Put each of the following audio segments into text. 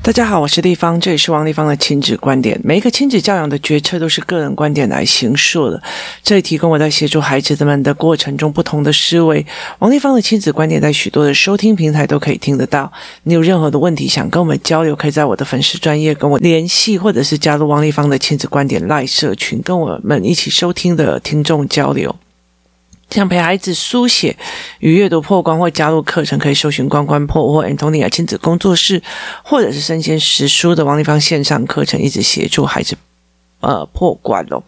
大家好，我是丽芳，这里是王丽芳的亲子观点。每一个亲子教养的决策都是个人观点来形述的，这里提供我在协助孩子们的过程中不同的思维。王丽芳的亲子观点在许多的收听平台都可以听得到。你有任何的问题想跟我们交流，可以在我的粉丝专业跟我联系，或者是加入王丽芳的亲子观点赖社群，跟我们一起收听的听众交流。想陪孩子书写与阅读破关，或加入课程，可以搜寻“关关破”或 Antonia 亲子工作室，或者是生鲜识书的王立芳线上课程，一直协助孩子呃破关哦。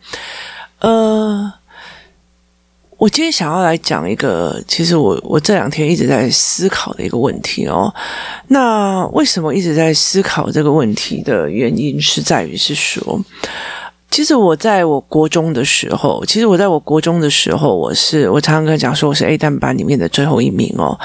呃，我今天想要来讲一个，其实我我这两天一直在思考的一个问题哦。那为什么一直在思考这个问题的原因，是在于是说。其实我在我国中的时候，其实我在我国中的时候，我是我常常跟他讲说我是 A 段班里面的最后一名哦。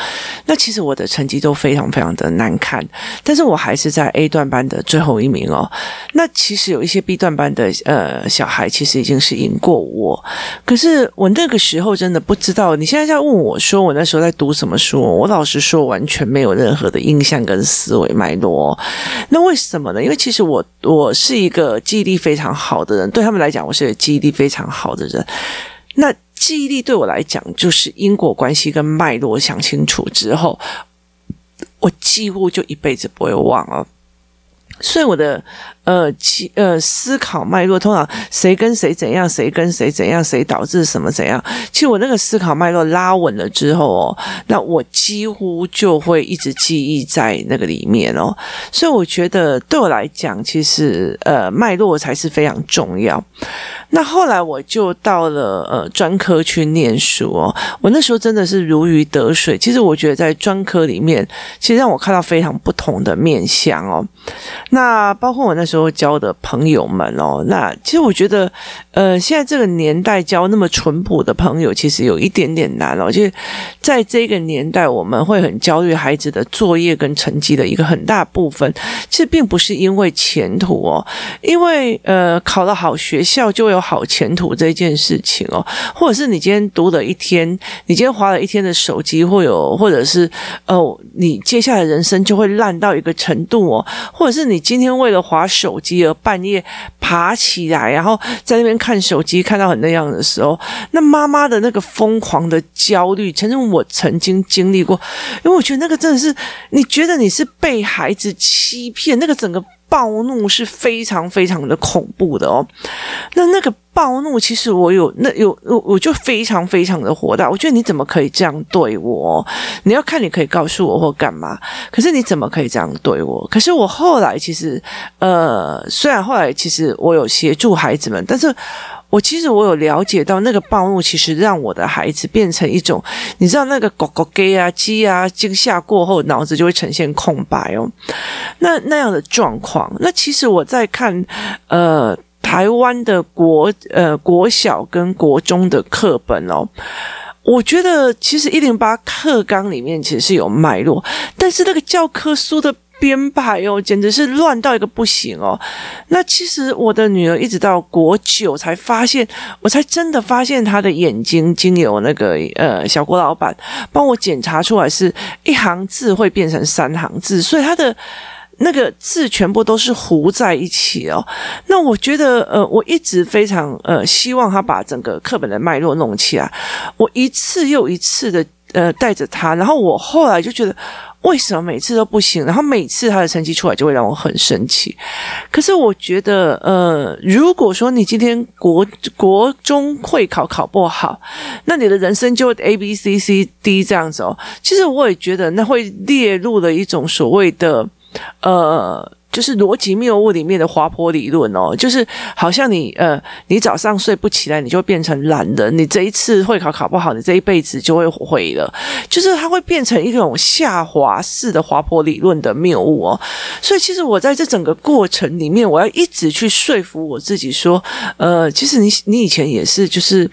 那其实我的成绩都非常非常的难看，但是我还是在 A 段班的最后一名哦。那其实有一些 B 段班的呃小孩，其实已经是赢过我，可是我那个时候真的不知道。你现在在问我说我那时候在读什么书，我老实说完全没有任何的印象跟思维脉络。那为什么呢？因为其实我我是一个记忆力非常好的。对他们来讲，我是记忆力非常好的人。那记忆力对我来讲，就是因果关系跟脉络想清楚之后，我几乎就一辈子不会忘了。所以我的。呃，呃思考脉络，通常谁跟谁怎样，谁跟谁怎样，谁导致什么怎样。其实我那个思考脉络拉稳了之后哦，那我几乎就会一直记忆在那个里面哦。所以我觉得对我来讲，其实呃脉络才是非常重要。那后来我就到了呃专科去念书哦，我那时候真的是如鱼得水。其实我觉得在专科里面，其实让我看到非常不同的面向哦。那包括我那时候。交的朋友们哦，那其实我觉得，呃，现在这个年代交那么淳朴的朋友，其实有一点点难哦。就是在这个年代，我们会很焦虑孩子的作业跟成绩的一个很大部分，其实并不是因为前途哦，因为呃，考了好学校就有好前途这件事情哦，或者是你今天读了一天，你今天滑了一天的手机，会有，或者是哦，你接下来人生就会烂到一个程度哦，或者是你你今天为了划手。手机而半夜爬起来，然后在那边看手机，看到很那样的时候，那妈妈的那个疯狂的焦虑，曾经我曾经经历过，因为我觉得那个真的是，你觉得你是被孩子欺骗，那个整个。暴怒是非常非常的恐怖的哦，那那个暴怒其实我有那有我我就非常非常的火大，我觉得你怎么可以这样对我？你要看你可以告诉我或干嘛，可是你怎么可以这样对我？可是我后来其实呃，虽然后来其实我有协助孩子们，但是。我其实我有了解到，那个暴怒其实让我的孩子变成一种，你知道那个狗狗 gay 啊鸡啊惊吓过后，脑子就会呈现空白哦。那那样的状况，那其实我在看呃台湾的国呃国小跟国中的课本哦，我觉得其实一零八课纲里面其实是有脉络，但是那个教科书的。编排哦，简直是乱到一个不行哦。那其实我的女儿一直到国九才发现，我才真的发现她的眼睛经由那个呃小郭老板帮我检查出来是一行字会变成三行字，所以她的那个字全部都是糊在一起哦。那我觉得呃，我一直非常呃希望他把整个课本的脉络弄起来。我一次又一次的呃带着他，然后我后来就觉得。为什么每次都不行？然后每次他的成绩出来就会让我很生气。可是我觉得，呃，如果说你今天国国中会考考不好，那你的人生就 A B C C D 这样子哦。其实我也觉得那会列入了一种所谓的，呃。就是逻辑谬误里面的滑坡理论哦，就是好像你呃，你早上睡不起来，你就变成懒人。你这一次会考考不好，你这一辈子就会毁了。就是它会变成一种下滑式的滑坡理论的谬误哦。所以其实我在这整个过程里面，我要一直去说服我自己说，呃，其实你你以前也是就是。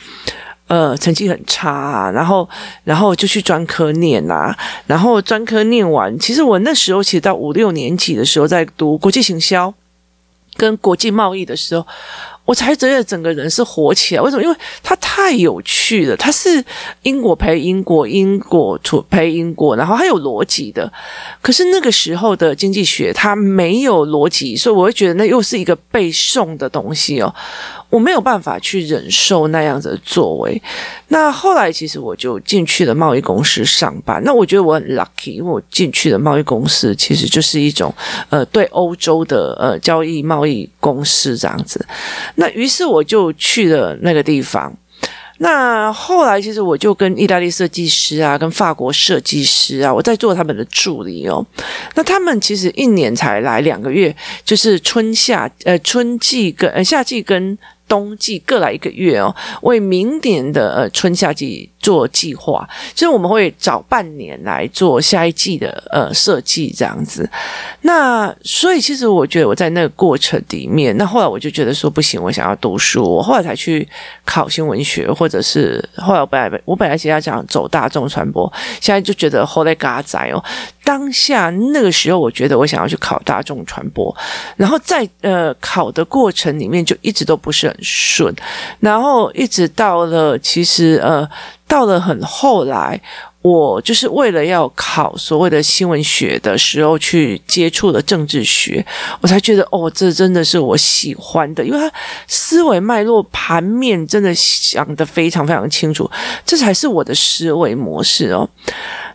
呃，成绩很差啊，然后，然后就去专科念啊，然后专科念完，其实我那时候其实到五六年级的时候，在读国际行销跟国际贸易的时候，我才觉得整个人是活起来。为什么？因为它太有趣了，它是因果陪因果，因果陪因果，然后还有逻辑的。可是那个时候的经济学它没有逻辑，所以我会觉得那又是一个背诵的东西哦。我没有办法去忍受那样子的作为。那后来其实我就进去了贸易公司上班。那我觉得我很 lucky，因为我进去的贸易公司其实就是一种呃对欧洲的呃交易贸易公司这样子。那于是我就去了那个地方。那后来其实我就跟意大利设计师啊，跟法国设计师啊，我在做他们的助理哦。那他们其实一年才来两个月，就是春夏呃春季跟呃夏季跟。冬季各来一个月哦，为明年的呃春夏季做计划，所以我们会找半年来做下一季的呃设计这样子。那所以其实我觉得我在那个过程里面，那后来我就觉得说不行，我想要读书，我后来才去考新闻学，或者是后来我本来我本来其实要讲走大众传播，现在就觉得后来嘎仔哦。当下那个时候，我觉得我想要去考大众传播，然后在呃考的过程里面就一直都不是很顺，然后一直到了其实呃到了很后来，我就是为了要考所谓的新闻学的时候去接触了政治学，我才觉得哦，这真的是我喜欢的，因为他思维脉络盘面真的想得非常非常清楚，这才是我的思维模式哦。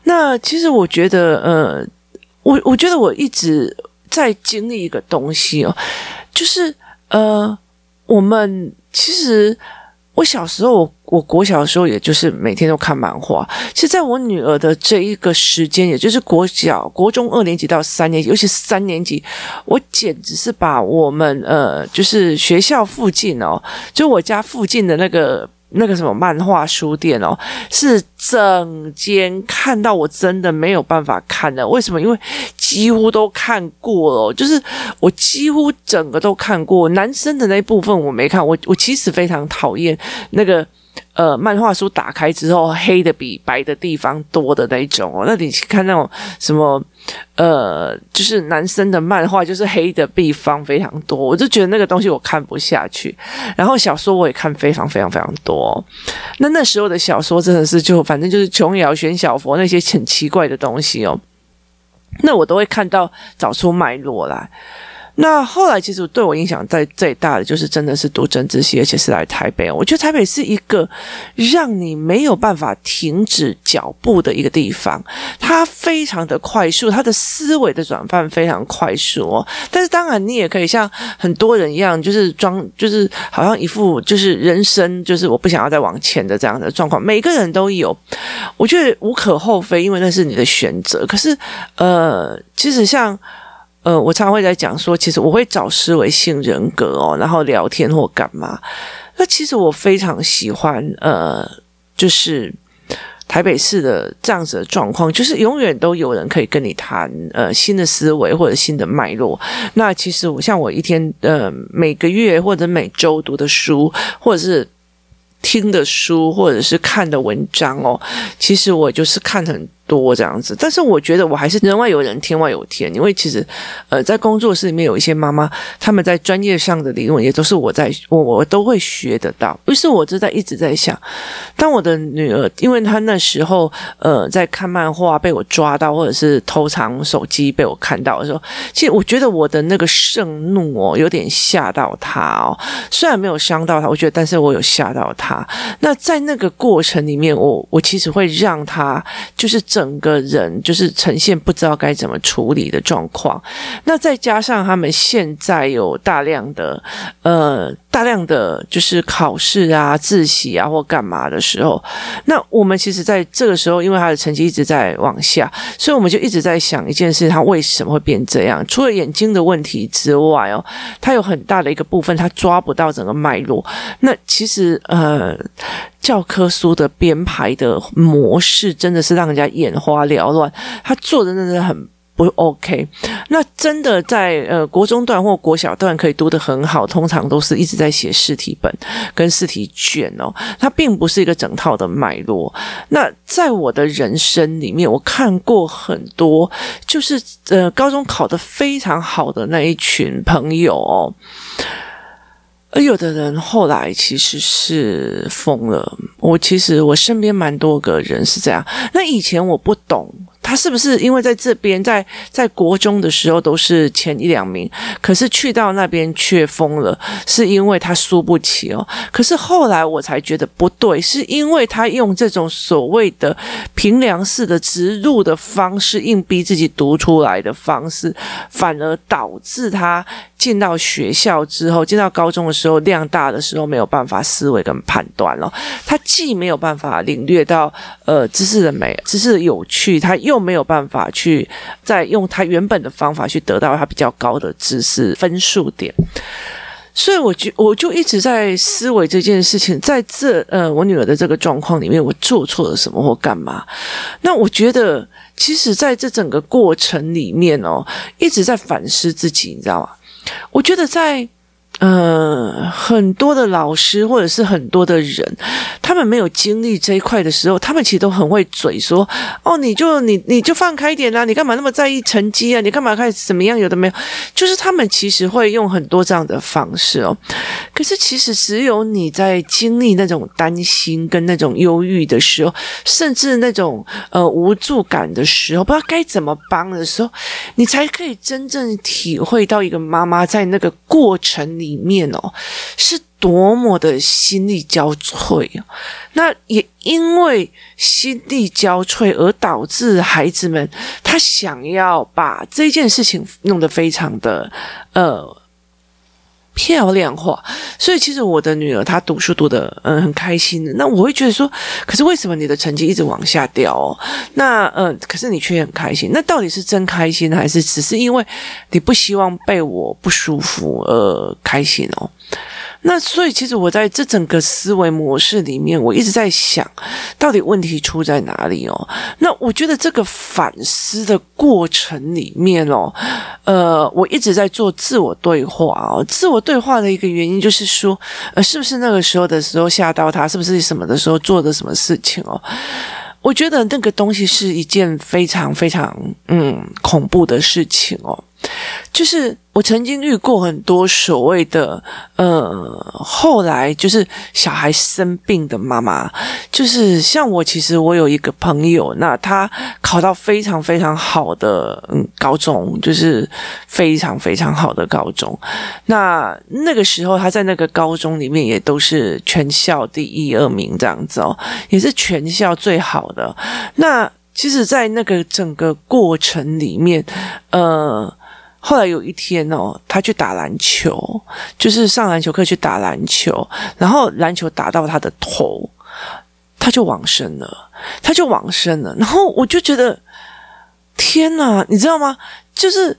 那其实我觉得，呃，我我觉得我一直在经历一个东西哦，就是呃，我们其实我小时候，我我国小的时候，也就是每天都看漫画。其实，在我女儿的这一个时间，也就是国小、国中二年级到三年级，尤其是三年级，我简直是把我们呃，就是学校附近哦，就我家附近的那个。那个什么漫画书店哦，是整间看到我真的没有办法看的。为什么？因为几乎都看过了，就是我几乎整个都看过。男生的那部分我没看，我我其实非常讨厌那个。呃，漫画书打开之后，黑的比白的地方多的那种哦。那你去看那种什么，呃，就是男生的漫画，就是黑的地方非常多，我就觉得那个东西我看不下去。然后小说我也看非常非常非常多。那那时候的小说真的是就反正就是琼瑶、玄小佛那些很奇怪的东西哦。那我都会看到找出脉络来。那后来其实对我影响在最大的就是真的是读政治系，而且是来台北。我觉得台北是一个让你没有办法停止脚步的一个地方，它非常的快速，它的思维的转换非常快速哦。但是当然你也可以像很多人一样，就是装，就是好像一副就是人生就是我不想要再往前的这样的状况，每个人都有。我觉得无可厚非，因为那是你的选择。可是呃，其实像。呃，我常常会在讲说，其实我会找思维性人格哦，然后聊天或干嘛。那其实我非常喜欢，呃，就是台北市的这样子的状况，就是永远都有人可以跟你谈呃新的思维或者新的脉络。那其实我像我一天呃每个月或者每周读的书，或者是听的书，或者是看的文章哦，其实我就是看很多这样子，但是我觉得我还是人外有人，天外有天。因为其实，呃，在工作室里面有一些妈妈，他们在专业上的理论也都是我在我我都会学得到。于是我就在一直在想，当我的女儿，因为她那时候呃在看漫画被我抓到，或者是偷藏手机被我看到的时候，其实我觉得我的那个盛怒哦，有点吓到她哦。虽然没有伤到她，我觉得，但是我有吓到她。那在那个过程里面，我我其实会让她就是。整个人就是呈现不知道该怎么处理的状况，那再加上他们现在有大量的呃大量的就是考试啊、自习啊或干嘛的时候，那我们其实在这个时候，因为他的成绩一直在往下，所以我们就一直在想一件事：他为什么会变这样？除了眼睛的问题之外哦，他有很大的一个部分他抓不到整个脉络。那其实呃。教科书的编排的模式真的是让人家眼花缭乱，他做的真的很不 OK。那真的在呃国中段或国小段可以读得很好，通常都是一直在写试题本跟试题卷哦，它并不是一个整套的脉络。那在我的人生里面，我看过很多，就是呃高中考得非常好的那一群朋友哦。而有的人后来其实是疯了。我其实我身边蛮多个人是这样。那以前我不懂。他是不是因为在这边，在在国中的时候都是前一两名，可是去到那边却疯了，是因为他输不起哦。可是后来我才觉得不对，是因为他用这种所谓的评量式的植入的方式，硬逼自己读出来的方式，反而导致他进到学校之后，进到高中的时候，量大的时候没有办法思维跟判断了。他既没有办法领略到呃知识的美，知识的有趣，他又没有办法去再用他原本的方法去得到他比较高的知识分数点，所以我就我就一直在思维这件事情，在这呃我女儿的这个状况里面，我做错了什么或干嘛？那我觉得，其实在这整个过程里面哦，一直在反思自己，你知道吗？我觉得在。呃，很多的老师或者是很多的人，他们没有经历这一块的时候，他们其实都很会嘴说：“哦，你就你你就放开一点啦，你干嘛那么在意成绩啊？你干嘛开始怎么样？有的没有，就是他们其实会用很多这样的方式哦。可是其实只有你在经历那种担心跟那种忧郁的时候，甚至那种呃无助感的时候，不知道该怎么帮的时候，你才可以真正体会到一个妈妈在那个过程里。面哦，是多么的心力交瘁。那也因为心力交瘁而导致孩子们他想要把这件事情弄得非常的呃漂亮化，所以其实我的女儿她读书读得嗯很开心。那我会觉得说，可是为什么你的成绩一直往下掉哦？那嗯、可是你却很开心，那到底是真开心还是只是因为你不希望被我不舒服而开心哦？那所以，其实我在这整个思维模式里面，我一直在想，到底问题出在哪里哦？那我觉得这个反思的过程里面哦，呃，我一直在做自我对话哦。自我对话的一个原因就是说，呃，是不是那个时候的时候吓到他？是不是什么的时候做的什么事情哦？我觉得那个东西是一件非常非常嗯恐怖的事情哦。就是我曾经遇过很多所谓的呃，后来就是小孩生病的妈妈，就是像我，其实我有一个朋友，那他考到非常非常好的高中，就是非常非常好的高中。那那个时候他在那个高中里面也都是全校第一二名这样子哦，也是全校最好的。那其实，在那个整个过程里面，呃。后来有一天哦，他去打篮球，就是上篮球课去打篮球，然后篮球打到他的头，他就往生了，他就往生了。然后我就觉得，天哪，你知道吗？就是。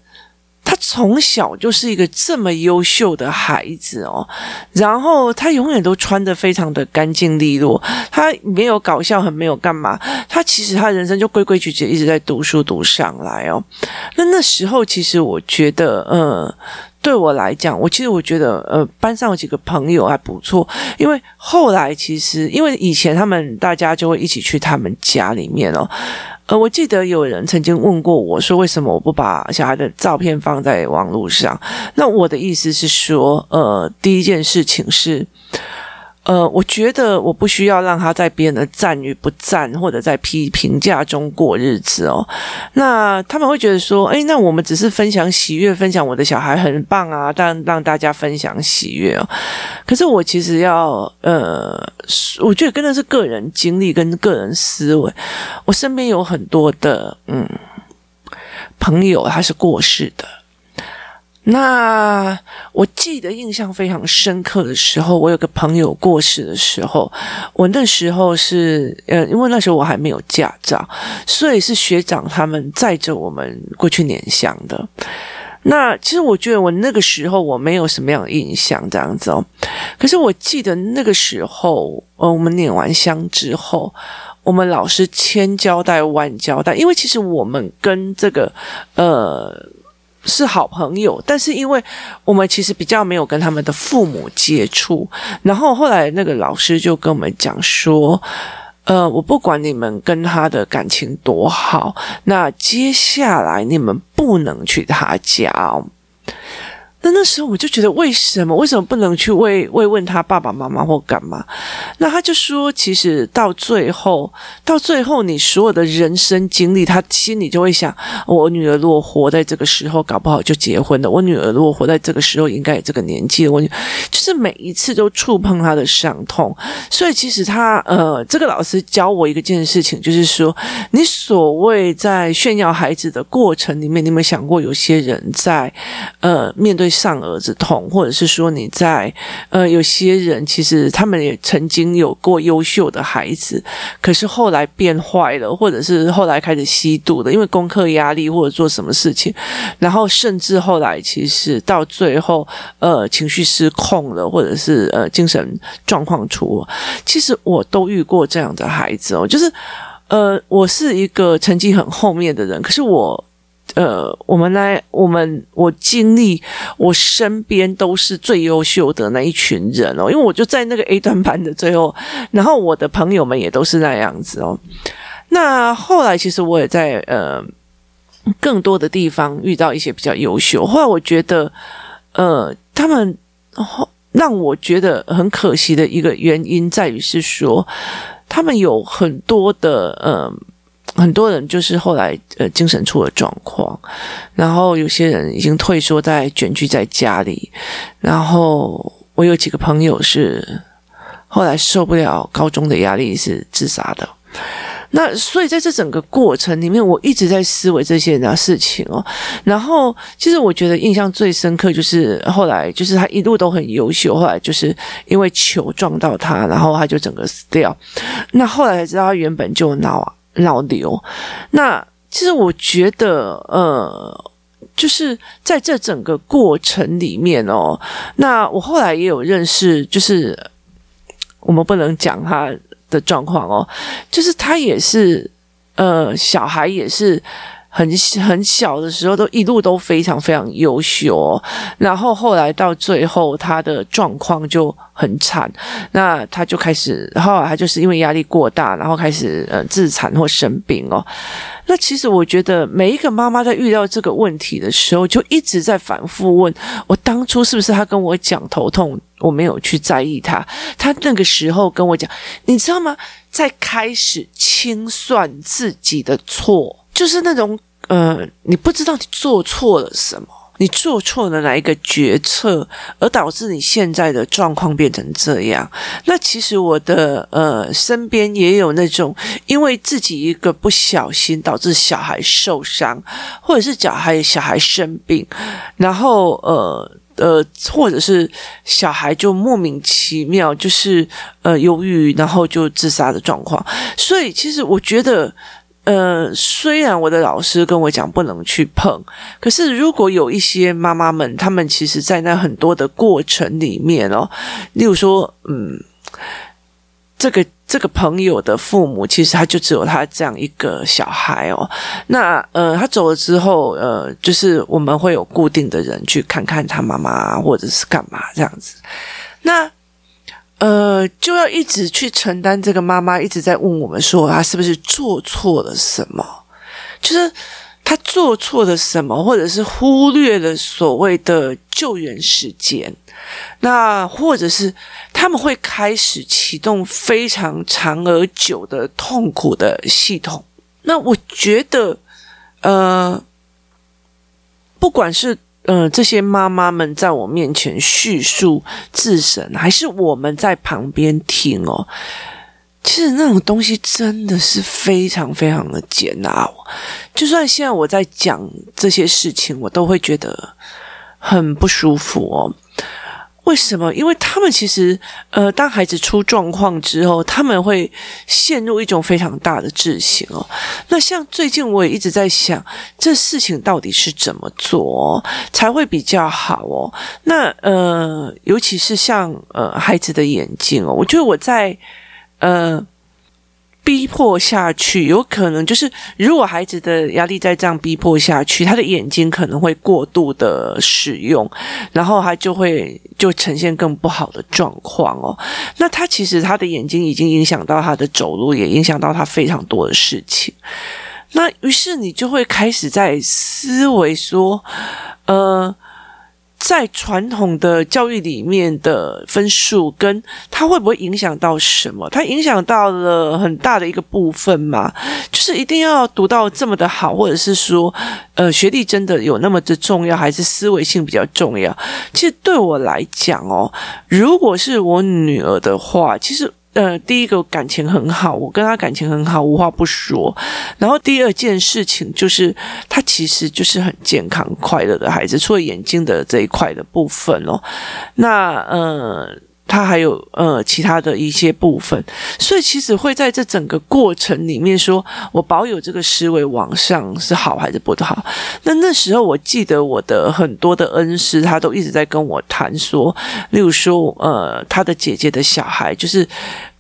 他从小就是一个这么优秀的孩子哦，然后他永远都穿得非常的干净利落，他没有搞笑，很没有干嘛，他其实他人生就规规矩矩一直在读书读上来哦。那那时候其实我觉得，嗯，对我来讲，我其实我觉得，呃，班上有几个朋友还不错，因为后来其实因为以前他们大家就会一起去他们家里面哦。呃，我记得有人曾经问过我说，为什么我不把小孩的照片放在网络上？那我的意思是说，呃，第一件事情是。呃，我觉得我不需要让他在别人的赞与不赞，或者在批评价中过日子哦。那他们会觉得说，哎，那我们只是分享喜悦，分享我的小孩很棒啊，但让大家分享喜悦哦。可是我其实要，呃，我觉得真的是个人经历跟个人思维。我身边有很多的，嗯，朋友他是过世的。那我记得印象非常深刻的时候，我有个朋友过世的时候，我那时候是呃，因为那时候我还没有驾照，所以是学长他们载着我们过去拈香的。那其实我觉得我那个时候我没有什么样的印象这样子哦，可是我记得那个时候，呃，我们拈完香之后，我们老师千交代万交代，因为其实我们跟这个呃。是好朋友，但是因为我们其实比较没有跟他们的父母接触，然后后来那个老师就跟我们讲说，呃，我不管你们跟他的感情多好，那接下来你们不能去他家。那那时候我就觉得，为什么为什么不能去慰慰问他爸爸妈妈或干嘛？那他就说，其实到最后，到最后，你所有的人生经历，他心里就会想：我女儿如果活在这个时候，搞不好就结婚了；我女儿如果活在这个时候，应该也这个年纪了。我就是每一次都触碰他的伤痛。所以，其实他呃，这个老师教我一个件事情，就是说，你所谓在炫耀孩子的过程里面，你有没有想过，有些人在呃面对。上儿子痛，或者是说你在呃，有些人其实他们也曾经有过优秀的孩子，可是后来变坏了，或者是后来开始吸毒的，因为功课压力或者做什么事情，然后甚至后来其实到最后呃情绪失控了，或者是呃精神状况出，其实我都遇过这样的孩子哦，就是呃我是一个成绩很后面的人，可是我。呃，我们来，我们我经历，我身边都是最优秀的那一群人哦，因为我就在那个 A 段班的最后，然后我的朋友们也都是那样子哦。那后来其实我也在呃更多的地方遇到一些比较优秀，后来我觉得呃他们让我觉得很可惜的一个原因在于是说，他们有很多的呃。很多人就是后来呃精神出了状况，然后有些人已经退缩在卷居在家里，然后我有几个朋友是后来受不了高中的压力是自杀的。那所以在这整个过程里面，我一直在思维这些人的事情哦。然后其实我觉得印象最深刻就是后来就是他一路都很优秀，后来就是因为球撞到他，然后他就整个死掉。那后来才知道他原本就脑啊。老刘，那其实我觉得，呃，就是在这整个过程里面哦，那我后来也有认识，就是我们不能讲他的状况哦，就是他也是，呃，小孩也是。很很小的时候，都一路都非常非常优秀哦，然后后来到最后，他的状况就很惨，那他就开始，后来他就是因为压力过大，然后开始呃自残或生病哦。那其实我觉得每一个妈妈在遇到这个问题的时候，就一直在反复问：我当初是不是他跟我讲头痛，我没有去在意他？他那个时候跟我讲，你知道吗？在开始清算自己的错。就是那种，呃，你不知道你做错了什么，你做错了哪一个决策，而导致你现在的状况变成这样。那其实我的呃身边也有那种，因为自己一个不小心导致小孩受伤，或者是小孩小孩生病，然后呃呃，或者是小孩就莫名其妙就是呃忧郁，然后就自杀的状况。所以其实我觉得。呃，虽然我的老师跟我讲不能去碰，可是如果有一些妈妈们，她们其实在那很多的过程里面哦，例如说，嗯，这个这个朋友的父母，其实他就只有他这样一个小孩哦。那呃，他走了之后，呃，就是我们会有固定的人去看看他妈妈，或者是干嘛这样子。那。呃，就要一直去承担这个妈妈一直在问我们说，她是不是做错了什么？就是她做错了什么，或者是忽略了所谓的救援时间，那或者是他们会开始启动非常长而久的痛苦的系统。那我觉得，呃，不管是。嗯、呃，这些妈妈们在我面前叙述自省，还是我们在旁边听哦。其实那种东西真的是非常非常的煎熬。就算现在我在讲这些事情，我都会觉得很不舒服哦。为什么？因为他们其实，呃，当孩子出状况之后，他们会陷入一种非常大的自省哦。那像最近我也一直在想，这事情到底是怎么做才会比较好哦？那呃，尤其是像呃孩子的眼睛哦，我觉得我在呃。逼迫下去，有可能就是如果孩子的压力再这样逼迫下去，他的眼睛可能会过度的使用，然后他就会就呈现更不好的状况哦。那他其实他的眼睛已经影响到他的走路，也影响到他非常多的事情。那于是你就会开始在思维说，呃。在传统的教育里面的分数，跟它会不会影响到什么？它影响到了很大的一个部分嘛，就是一定要读到这么的好，或者是说，呃，学历真的有那么的重要，还是思维性比较重要？其实对我来讲哦，如果是我女儿的话，其实。呃，第一个感情很好，我跟他感情很好，无话不说。然后第二件事情就是，他其实就是很健康快乐的孩子，除了眼睛的这一块的部分哦。那呃，他还有呃其他的一些部分，所以其实会在这整个过程里面说，我保有这个思维往上是好还是不好？那那时候我记得我的很多的恩师，他都一直在跟我谈说，例如说呃，他的姐姐的小孩就是。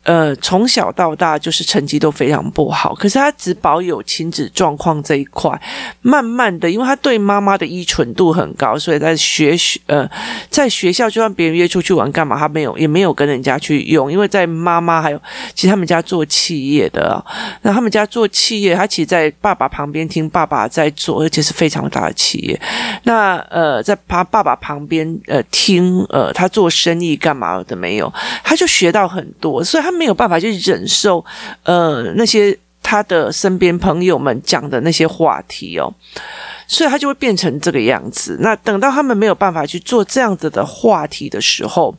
呃，从小到大就是成绩都非常不好，可是他只保有亲子状况这一块。慢慢的，因为他对妈妈的依存度很高，所以在学学呃，在学校就算别人约出去玩干嘛，他没有也没有跟人家去用，因为在妈妈还有其实他们家做企业的，那他们家做企业，他其实在爸爸旁边听爸爸在做，而且是非常大的企业。那呃，在他爸爸旁边呃听呃他做生意干嘛的没有，他就学到很多，所以他们。没有办法去忍受，呃，那些他的身边朋友们讲的那些话题哦，所以他就会变成这个样子。那等到他们没有办法去做这样子的话题的时候，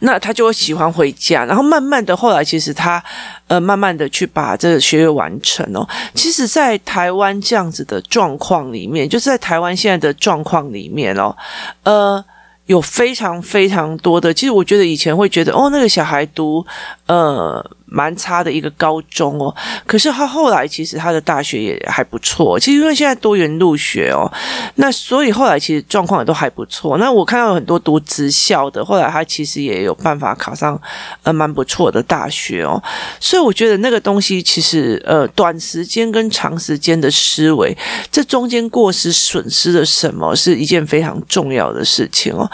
那他就会喜欢回家。然后慢慢的，后来其实他呃，慢慢的去把这个学业完成哦。其实，在台湾这样子的状况里面，就是在台湾现在的状况里面哦，呃。有非常非常多的，其实我觉得以前会觉得哦，那个小孩读呃蛮差的一个高中哦，可是他后来其实他的大学也还不错。其实因为现在多元入学哦，那所以后来其实状况也都还不错。那我看到有很多读职校的，后来他其实也有办法考上呃蛮不错的大学哦。所以我觉得那个东西其实呃短时间跟长时间的思维，这中间过失损失了什么，是一件非常重要的事情哦。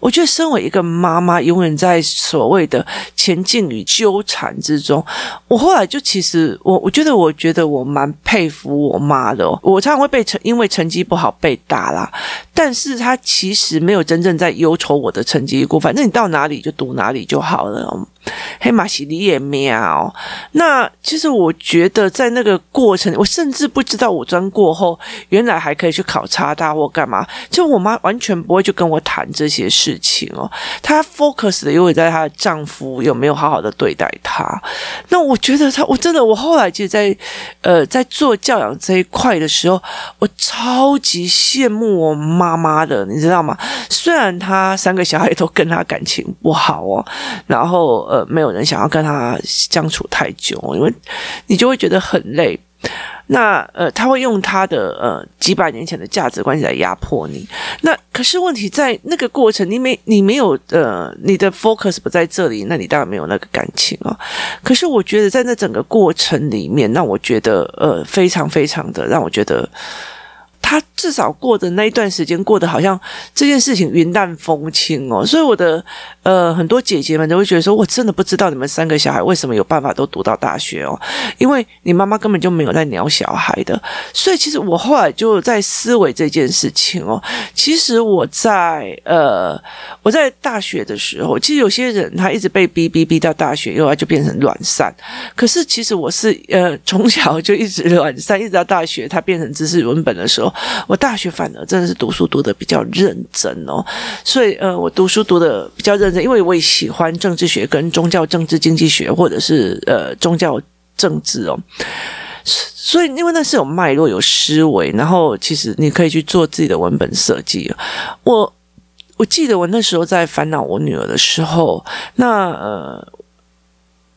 我觉得身为一个妈妈，永远在所谓的前进与纠缠之之中。我后来就其实，我我觉得，我觉得我蛮佩服我妈的。我常常会被成因为成绩不好被打啦，但是她其实没有真正在忧愁我的成绩过。反正你到哪里就读哪里就好了。黑马西里也喵。那其实我觉得在那个过程，我甚至不知道五专过后，原来还可以去考插大或干嘛。就我妈完全不会去跟我谈这些事情哦。她 focus 的因为在她的丈夫有没有好好的对待她。那我觉得她，我真的，我后来其实在呃在做教养这一块的时候，我超级羡慕我妈妈的，你知道吗？虽然她三个小孩都跟她感情不好哦，然后。呃，没有人想要跟他相处太久，因为你就会觉得很累。那呃，他会用他的呃几百年前的价值关系来压迫你。那可是问题在那个过程，你没你没有呃，你的 focus 不在这里，那你当然没有那个感情啊。可是我觉得在那整个过程里面，让我觉得呃非常非常的让我觉得。他至少过的那一段时间，过得好像这件事情云淡风轻哦，所以我的呃很多姐姐们都会觉得说，我真的不知道你们三个小孩为什么有办法都读到大学哦，因为你妈妈根本就没有在鸟小孩的，所以其实我后来就在思维这件事情哦，其实我在呃我在大学的时候，其实有些人他一直被逼逼逼到大学，后来就变成软散，可是其实我是呃从小就一直软散，一直到大学他变成知识文本的时候。我大学反而真的是读书读得比较认真哦，所以呃，我读书读得比较认真，因为我也喜欢政治学跟宗教政治经济学，或者是呃宗教政治哦，所以因为那是有脉络、有思维，然后其实你可以去做自己的文本设计。我我记得我那时候在烦恼我女儿的时候，那呃。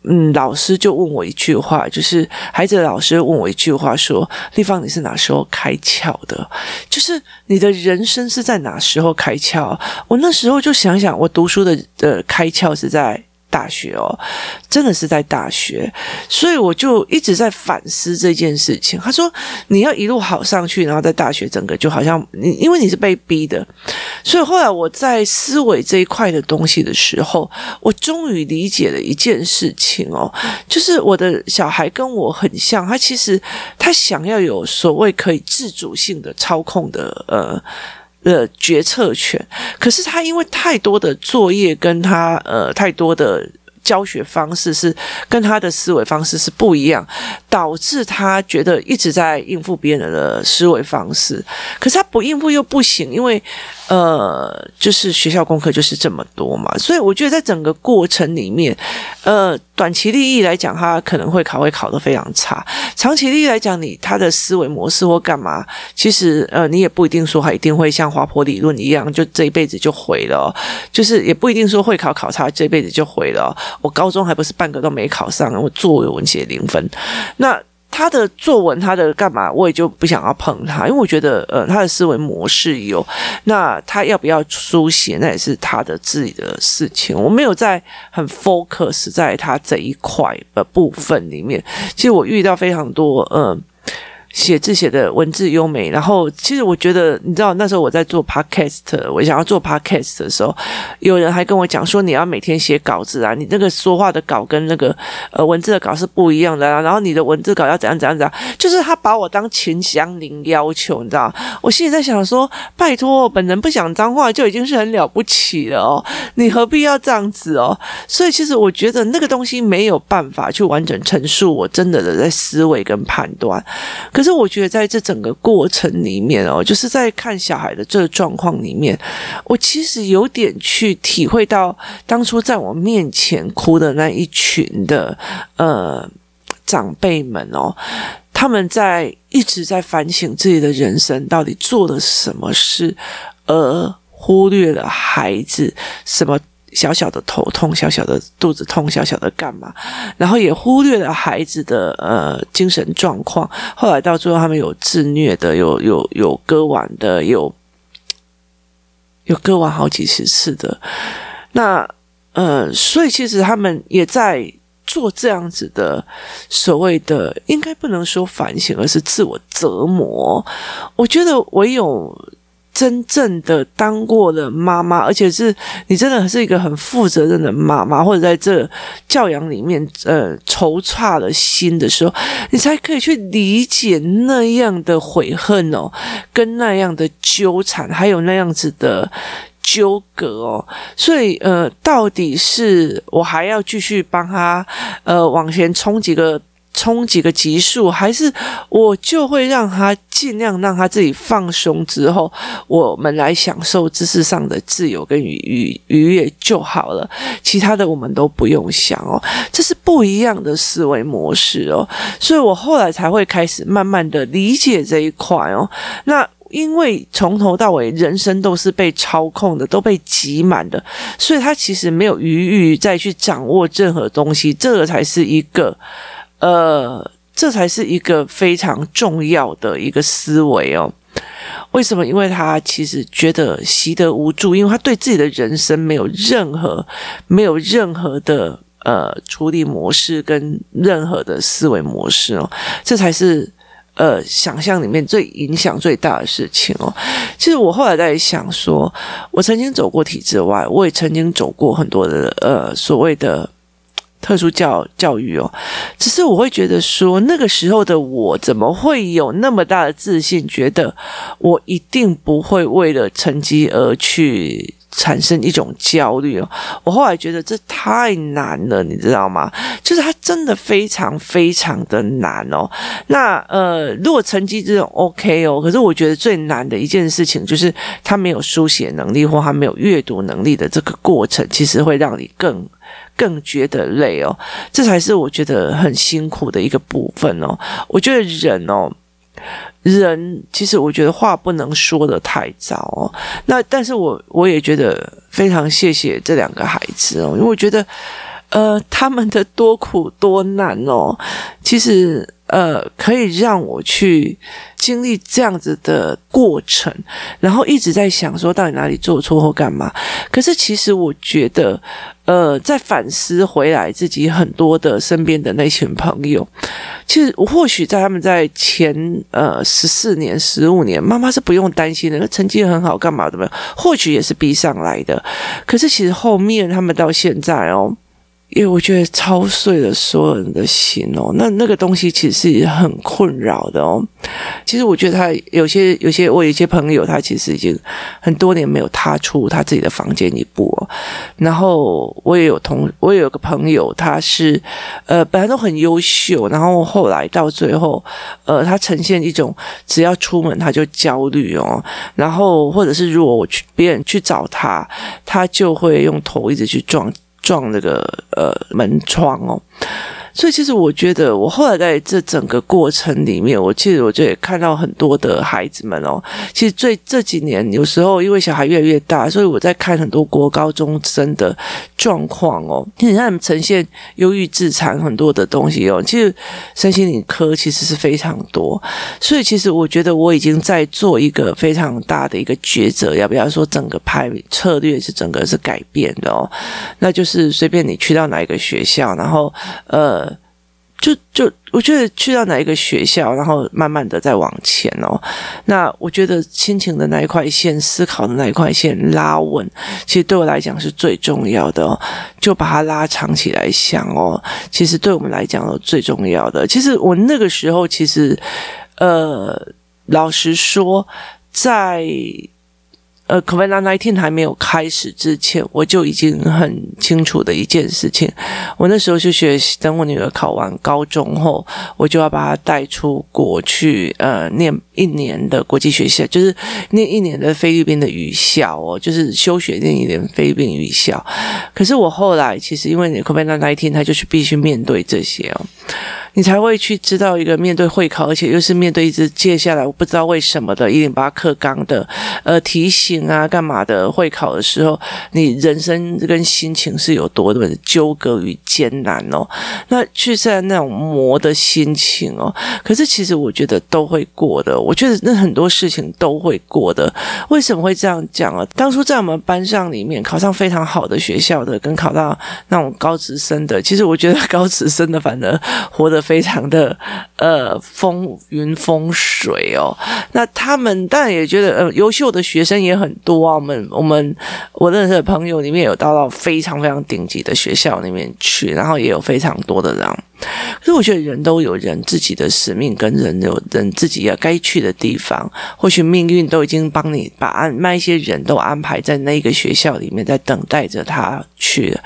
嗯，老师就问我一句话，就是孩子的老师问我一句话，说：“丽芳，你是哪时候开窍的？就是你的人生是在哪时候开窍？”我那时候就想想，我读书的呃开窍是在。大学哦，真的是在大学，所以我就一直在反思这件事情。他说：“你要一路好上去，然后在大学整个就好像你，因为你是被逼的。”所以后来我在思维这一块的东西的时候，我终于理解了一件事情哦，就是我的小孩跟我很像，他其实他想要有所谓可以自主性的操控的呃。的决策权。可是他因为太多的作业，跟他呃太多的。教学方式是跟他的思维方式是不一样，导致他觉得一直在应付别人的思维方式，可是他不应付又不行，因为呃，就是学校功课就是这么多嘛，所以我觉得在整个过程里面，呃，短期利益来讲，他可能会考会考得非常差；长期利益来讲，你他的思维模式或干嘛，其实呃，你也不一定说他一定会像滑坡理论一样，就这一辈子就毁了，就是也不一定说会考考差，这辈子就毁了。我高中还不是半个都没考上，我作文写零分。那他的作文，他的干嘛，我也就不想要碰他，因为我觉得，呃，他的思维模式有，那他要不要书写，那也是他的自己的事情。我没有在很 focus 在他这一块的部分里面。其实我遇到非常多，嗯、写字写的文字优美，然后其实我觉得，你知道那时候我在做 podcast，我想要做 podcast 的时候，有人还跟我讲说，你要每天写稿子啊，你那个说话的稿跟那个呃文字的稿是不一样的啊，然后你的文字稿要怎样怎样怎样，就是他把我当秦祥林要求，你知道？我心里在想说，拜托，本人不讲脏话就已经是很了不起了哦，你何必要这样子哦？所以其实我觉得那个东西没有办法去完整陈述我真的的在思维跟判断，可是。其实我觉得，在这整个过程里面哦，就是在看小孩的这个状况里面，我其实有点去体会到当初在我面前哭的那一群的呃长辈们哦，他们在一直在反省自己的人生到底做了什么事，而忽略了孩子什么。小小的头痛，小小的肚子痛，小小的干嘛？然后也忽略了孩子的呃精神状况。后来到最后，他们有自虐的，有有有割腕的，有有割腕好几十次的。那呃，所以其实他们也在做这样子的所谓的，应该不能说反省，而是自我折磨。我觉得唯有。真正的当过了妈妈，而且是你真的是一个很负责任的妈妈，或者在这教养里面呃抽岔了心的时候，你才可以去理解那样的悔恨哦，跟那样的纠缠，还有那样子的纠葛哦。所以呃，到底是我还要继续帮他呃往前冲几个？冲几个级数，还是我就会让他尽量让他自己放松之后，我们来享受知识上的自由跟愉愉愉悦就好了。其他的我们都不用想哦，这是不一样的思维模式哦。所以我后来才会开始慢慢的理解这一块哦。那因为从头到尾人生都是被操控的，都被挤满的，所以他其实没有余裕再去掌握任何东西，这个才是一个。呃，这才是一个非常重要的一个思维哦。为什么？因为他其实觉得习得无助，因为他对自己的人生没有任何、没有任何的呃处理模式跟任何的思维模式哦。这才是呃想象里面最影响最大的事情哦。其实我后来在想说，我曾经走过体制外，我也曾经走过很多的呃所谓的。特殊教教育哦，只是我会觉得说，那个时候的我怎么会有那么大的自信，觉得我一定不会为了成绩而去产生一种焦虑哦。我后来觉得这太难了，你知道吗？就是它真的非常非常的难哦。那呃，如果成绩这种 OK 哦，可是我觉得最难的一件事情就是他没有书写能力或他没有阅读能力的这个过程，其实会让你更。更觉得累哦，这才是我觉得很辛苦的一个部分哦。我觉得人哦，人其实我觉得话不能说的太早哦。那但是我我也觉得非常谢谢这两个孩子哦，因为我觉得呃他们的多苦多难哦，其实。呃，可以让我去经历这样子的过程，然后一直在想说到底哪里做错或干嘛。可是其实我觉得，呃，在反思回来自己很多的身边的那群朋友，其实或许在他们在前呃十四年、十五年，妈妈是不用担心的，那成绩很好干嘛的，或许也是逼上来的。可是其实后面他们到现在哦。因为我觉得操碎了所有人的心哦，那那个东西其实是很困扰的哦。其实我觉得他有些有些我有一些朋友，他其实已经很多年没有踏出他自己的房间一步哦。然后我也有同我也有个朋友，他是呃本来都很优秀，然后后来到最后呃他呈现一种只要出门他就焦虑哦，然后或者是如果我去别人去找他，他就会用头一直去撞。撞那个呃门窗哦。所以，其实我觉得，我后来在这整个过程里面，我其实我就也看到很多的孩子们哦。其实，最这几年，有时候因为小孩越来越大，所以我在看很多国高中生的状况哦。你看他们呈现忧郁、自残很多的东西哦。其实，身心灵科其实是非常多。所以，其实我觉得我已经在做一个非常大的一个抉择，要不要说整个派策略是整个是改变的哦？那就是随便你去到哪一个学校，然后呃。就就我觉得去到哪一个学校，然后慢慢的再往前哦。那我觉得亲情的那一块线，思考的那一块线拉稳，其实对我来讲是最重要的哦。就把它拉长起来想哦，其实对我们来讲最重要的。其实我那个时候，其实呃，老实说，在。呃，COVID-19 还没有开始之前，我就已经很清楚的一件事情。我那时候就学习，等我女儿考完高中后，我就要把她带出国去，呃，念一年的国际学校，就是念一年的菲律宾的语校哦，就是休学念一年菲律宾语校。可是我后来其实因为 COVID-19，他就是必须面对这些哦。你才会去知道一个面对会考，而且又是面对一直接下来我不知道为什么的一零八课纲的呃提醒啊干嘛的会考的时候，你人生跟心情是有多的纠葛与艰难哦。那去在那种磨的心情哦，可是其实我觉得都会过的。我觉得那很多事情都会过的。为什么会这样讲啊？当初在我们班上里面考上非常好的学校的，跟考到那种高职生的，其实我觉得 高职生的反而活得。非常的呃风云风水哦，那他们当然也觉得呃优秀的学生也很多啊。我们我们我认识的朋友里面有到到非常非常顶级的学校里面去，然后也有非常多的人。可是我觉得人都有人自己的使命，跟人有人自己要该去的地方。或许命运都已经帮你把安那一些人都安排在那个学校里面，在等待着他去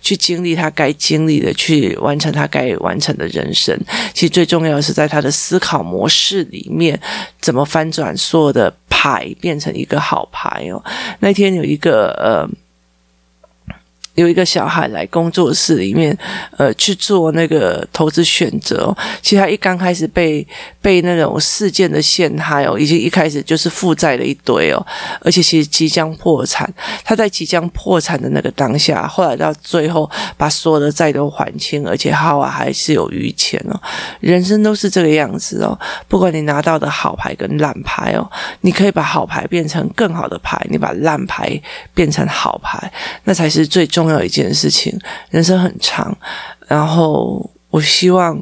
去经历他该经历的，去完成他该完成的人生。其实最重要要是在他的思考模式里面，怎么翻转所有的牌变成一个好牌哦。那天有一个呃。有一个小孩来工作室里面，呃，去做那个投资选择。其实他一刚开始被被那种事件的陷害哦，已经一开始就是负债了一堆哦，而且其实即将破产。他在即将破产的那个当下，后来到最后把所有的债都还清，而且好啊，还是有余钱哦。人生都是这个样子哦，不管你拿到的好牌跟烂牌哦，你可以把好牌变成更好的牌，你把烂牌变成好牌，那才是最重。重要一件事情，人生很长，然后我希望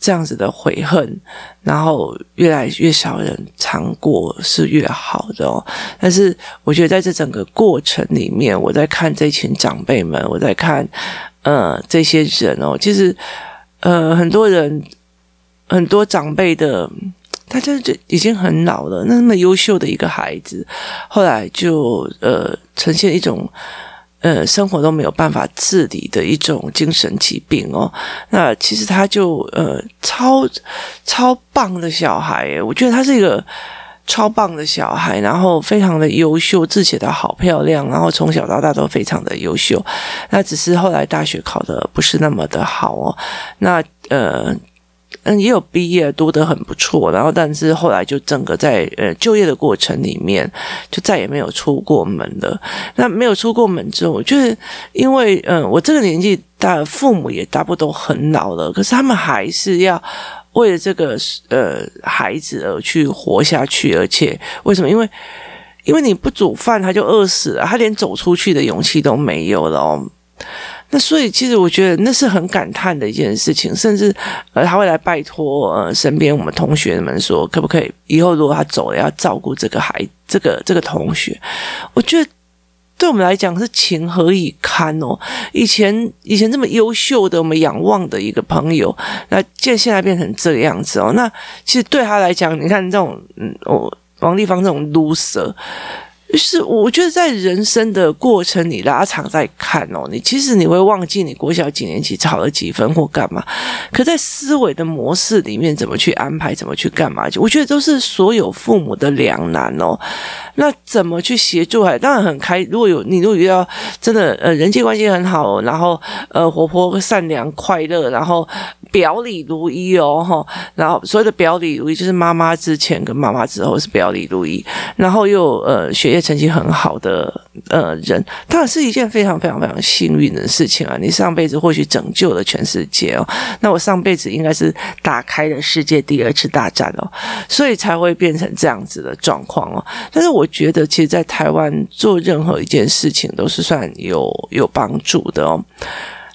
这样子的悔恨，然后越来越少人尝过是越好的哦。但是我觉得在这整个过程里面，我在看这群长辈们，我在看呃这些人哦，其实呃很多人很多长辈的，他就就已经很老了，那么优秀的一个孩子，后来就呃呈现一种。呃，生活都没有办法自理的一种精神疾病哦。那其实他就呃超超棒的小孩，我觉得他是一个超棒的小孩，然后非常的优秀，字写得好漂亮，然后从小到大都非常的优秀。那只是后来大学考得不是那么的好哦。那呃。嗯，也有毕业，读得很不错，然后但是后来就整个在呃就业的过程里面，就再也没有出过门了。那没有出过门之后，就是因为嗯、我这个年纪大，父母也大部分都很老了，可是他们还是要为了这个呃孩子而去活下去，而且为什么？因为因为你不煮饭，他就饿死了，他连走出去的勇气都没有了哦。那所以，其实我觉得那是很感叹的一件事情，甚至呃，他会来拜托呃身边我们同学们说，可不可以以后如果他走了，要照顾这个孩，这个这个同学。我觉得对我们来讲是情何以堪哦！以前以前这么优秀的我们仰望的一个朋友，那现现在变成这个样子哦。那其实对他来讲，你看这种嗯，哦，王丽芳这种 loser。就是我觉得在人生的过程你拉长在看哦，你其实你会忘记你国小几年级考了几分或干嘛，可在思维的模式里面怎么去安排，怎么去干嘛，我觉得都是所有父母的两难哦。那怎么去协助？还当然很开。如果有你，如果遇到真的呃人际关系很好，然后呃活泼、善良、快乐，然后表里如一哦哈，然后所谓的表里如一就是妈妈之前跟妈妈之后是表里如一，然后又呃学业成绩很好的呃人，当然是一件非常非常非常幸运的事情啊！你上辈子或许拯救了全世界哦，那我上辈子应该是打开了世界第二次大战哦，所以才会变成这样子的状况哦。但是我。觉得，其实，在台湾做任何一件事情都是算有有帮助的哦。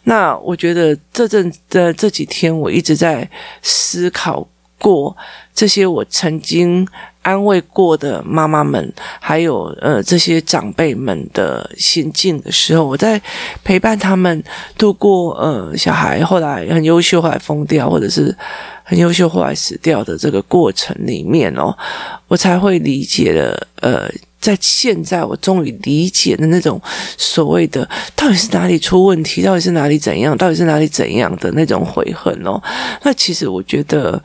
那我觉得这阵的这几天，我一直在思考过这些我曾经安慰过的妈妈们，还有呃这些长辈们的心境的时候，我在陪伴他们度过呃小孩后来很优秀后来疯掉，或者是。很优秀，后来死掉的这个过程里面哦，我才会理解了。呃，在现在，我终于理解的那种所谓的到底是哪里出问题，到底是哪里怎样，到底是哪里怎样的那种悔恨哦。那其实我觉得。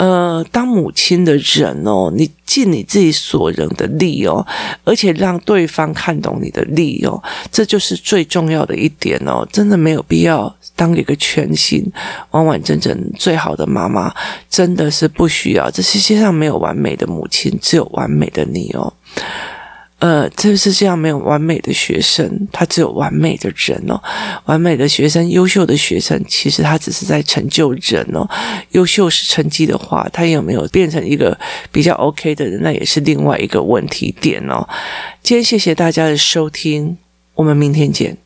呃，当母亲的人哦，你尽你自己所能的力哦，而且让对方看懂你的力哦，这就是最重要的一点哦。真的没有必要当一个全心完完整整最好的妈妈，真的是不需要。这世界上没有完美的母亲，只有完美的你哦。呃，这个世界上没有完美的学生，他只有完美的人哦。完美的学生，优秀的学生，其实他只是在成就人哦。优秀是成绩的话，他有没有变成一个比较 OK 的人，那也是另外一个问题点哦。今天谢谢大家的收听，我们明天见。